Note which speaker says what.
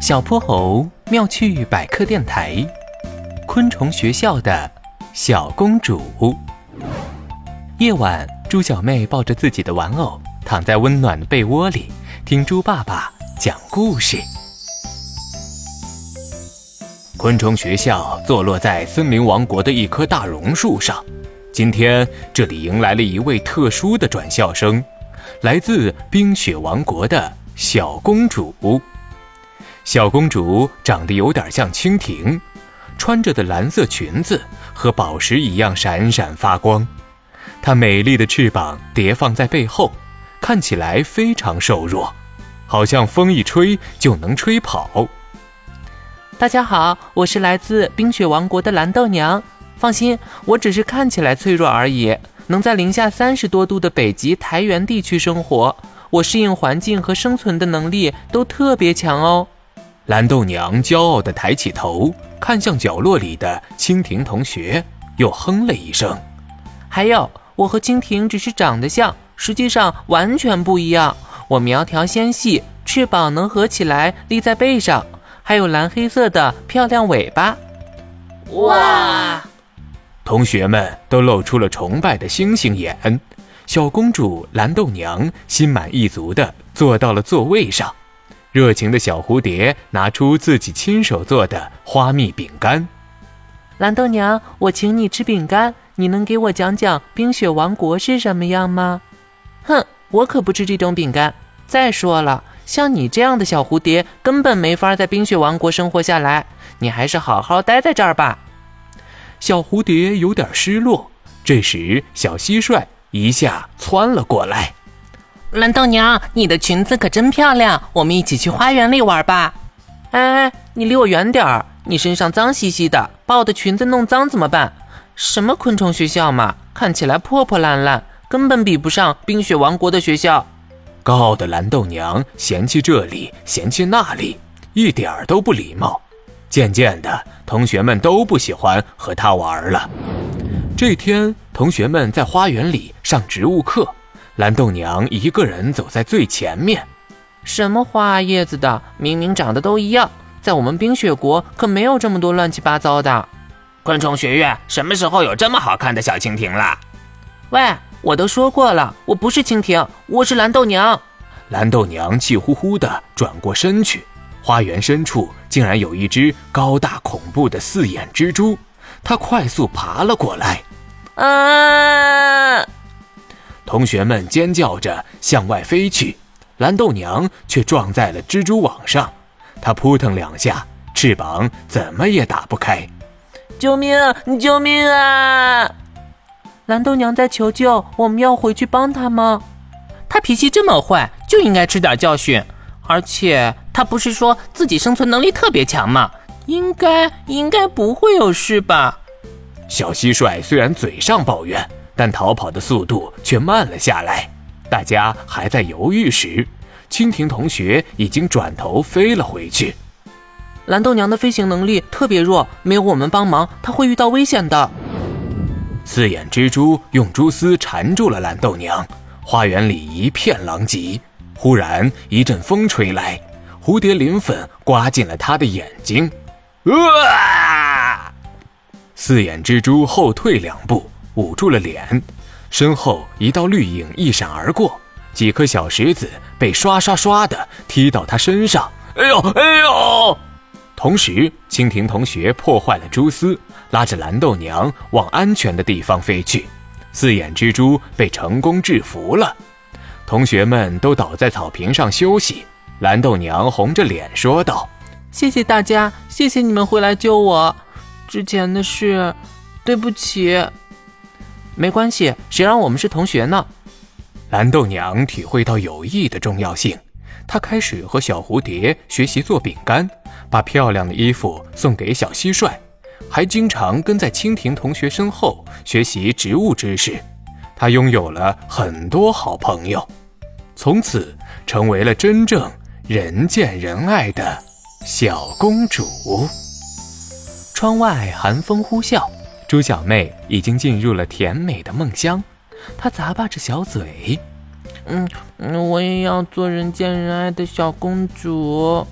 Speaker 1: 小泼猴妙趣百科电台，昆虫学校的小公主。夜晚，猪小妹抱着自己的玩偶，躺在温暖的被窝里，听猪爸爸讲故事。昆虫学校坐落在森林王国的一棵大榕树上。今天，这里迎来了一位特殊的转校生，来自冰雪王国的小公主。小公主长得有点像蜻蜓，穿着的蓝色裙子和宝石一样闪闪发光。她美丽的翅膀叠放在背后，看起来非常瘦弱，好像风一吹就能吹跑。
Speaker 2: 大家好，我是来自冰雪王国的蓝豆娘。放心，我只是看起来脆弱而已，能在零下三十多度的北极台原地区生活，我适应环境和生存的能力都特别强哦。
Speaker 1: 蓝豆娘骄傲地抬起头，看向角落里的蜻蜓同学，又哼了一声。
Speaker 2: 还有，我和蜻蜓只是长得像，实际上完全不一样。我苗条纤细，翅膀能合起来立在背上，还有蓝黑色的漂亮尾巴。
Speaker 3: 哇！
Speaker 1: 同学们都露出了崇拜的星星眼。小公主蓝豆娘心满意足地坐到了座位上。热情的小蝴蝶拿出自己亲手做的花蜜饼干。
Speaker 2: 蓝豆娘，我请你吃饼干，你能给我讲讲冰雪王国是什么样吗？哼，我可不吃这种饼干。再说了，像你这样的小蝴蝶根本没法在冰雪王国生活下来，你还是好好待在这儿吧。
Speaker 1: 小蝴蝶有点失落。这时，小蟋蟀一下窜了过来。
Speaker 4: 蓝豆娘，你的裙子可真漂亮，我们一起去花园里玩吧。
Speaker 2: 哎哎，你离我远点儿！你身上脏兮兮的，把我的裙子弄脏怎么办？什么昆虫学校嘛，看起来破破烂烂，根本比不上冰雪王国的学校。
Speaker 1: 高傲的蓝豆娘嫌弃这里，嫌弃那里，一点儿都不礼貌。渐渐的，同学们都不喜欢和她玩了。这天，同学们在花园里上植物课。蓝豆娘一个人走在最前面，
Speaker 2: 什么花叶子的，明明长得都一样，在我们冰雪国可没有这么多乱七八糟的。
Speaker 3: 昆虫学院什么时候有这么好看的小蜻蜓了？
Speaker 2: 喂，我都说过了，我不是蜻蜓，我是蓝豆娘。
Speaker 1: 蓝豆娘气呼呼地转过身去，花园深处竟然有一只高大恐怖的四眼蜘蛛，它快速爬了过来。
Speaker 2: 啊！
Speaker 1: 同学们尖叫着向外飞去，蓝豆娘却撞在了蜘蛛网上，她扑腾两下，翅膀怎么也打不开。
Speaker 2: 救命！救命啊！蓝豆娘在求救，我们要回去帮她吗？
Speaker 4: 她脾气这么坏，就应该吃点教训。而且她不是说自己生存能力特别强吗？应该应该不会有事吧？
Speaker 1: 小蟋蟀虽然嘴上抱怨。但逃跑的速度却慢了下来。大家还在犹豫时，蜻蜓同学已经转头飞了回去。
Speaker 2: 蓝豆娘的飞行能力特别弱，没有我们帮忙，她会遇到危险的。
Speaker 1: 四眼蜘蛛用蛛丝缠住了蓝豆娘，花园里一片狼藉。忽然一阵风吹来，蝴蝶鳞粉刮进了他的眼睛。啊！四眼蜘蛛后退两步。捂住了脸，身后一道绿影一闪而过，几颗小石子被刷刷刷的踢到他身上。哎呦哎呦！同时，蜻蜓同学破坏了蛛丝，拉着蓝豆娘往安全的地方飞去。四眼蜘蛛被成功制服了，同学们都倒在草坪上休息。蓝豆娘红着脸说道：“
Speaker 2: 谢谢大家，谢谢你们回来救我。之前的事，对不起。”没关系，谁让我们是同学呢？
Speaker 1: 蓝豆娘体会到友谊的重要性，她开始和小蝴蝶学习做饼干，把漂亮的衣服送给小蟋蟀，还经常跟在蜻蜓同学身后学习植物知识。她拥有了很多好朋友，从此成为了真正人见人爱的小公主。窗外寒风呼啸。猪小妹已经进入了甜美的梦乡，她咂巴着小嘴，
Speaker 2: 嗯，我也要做人见人爱的小公主。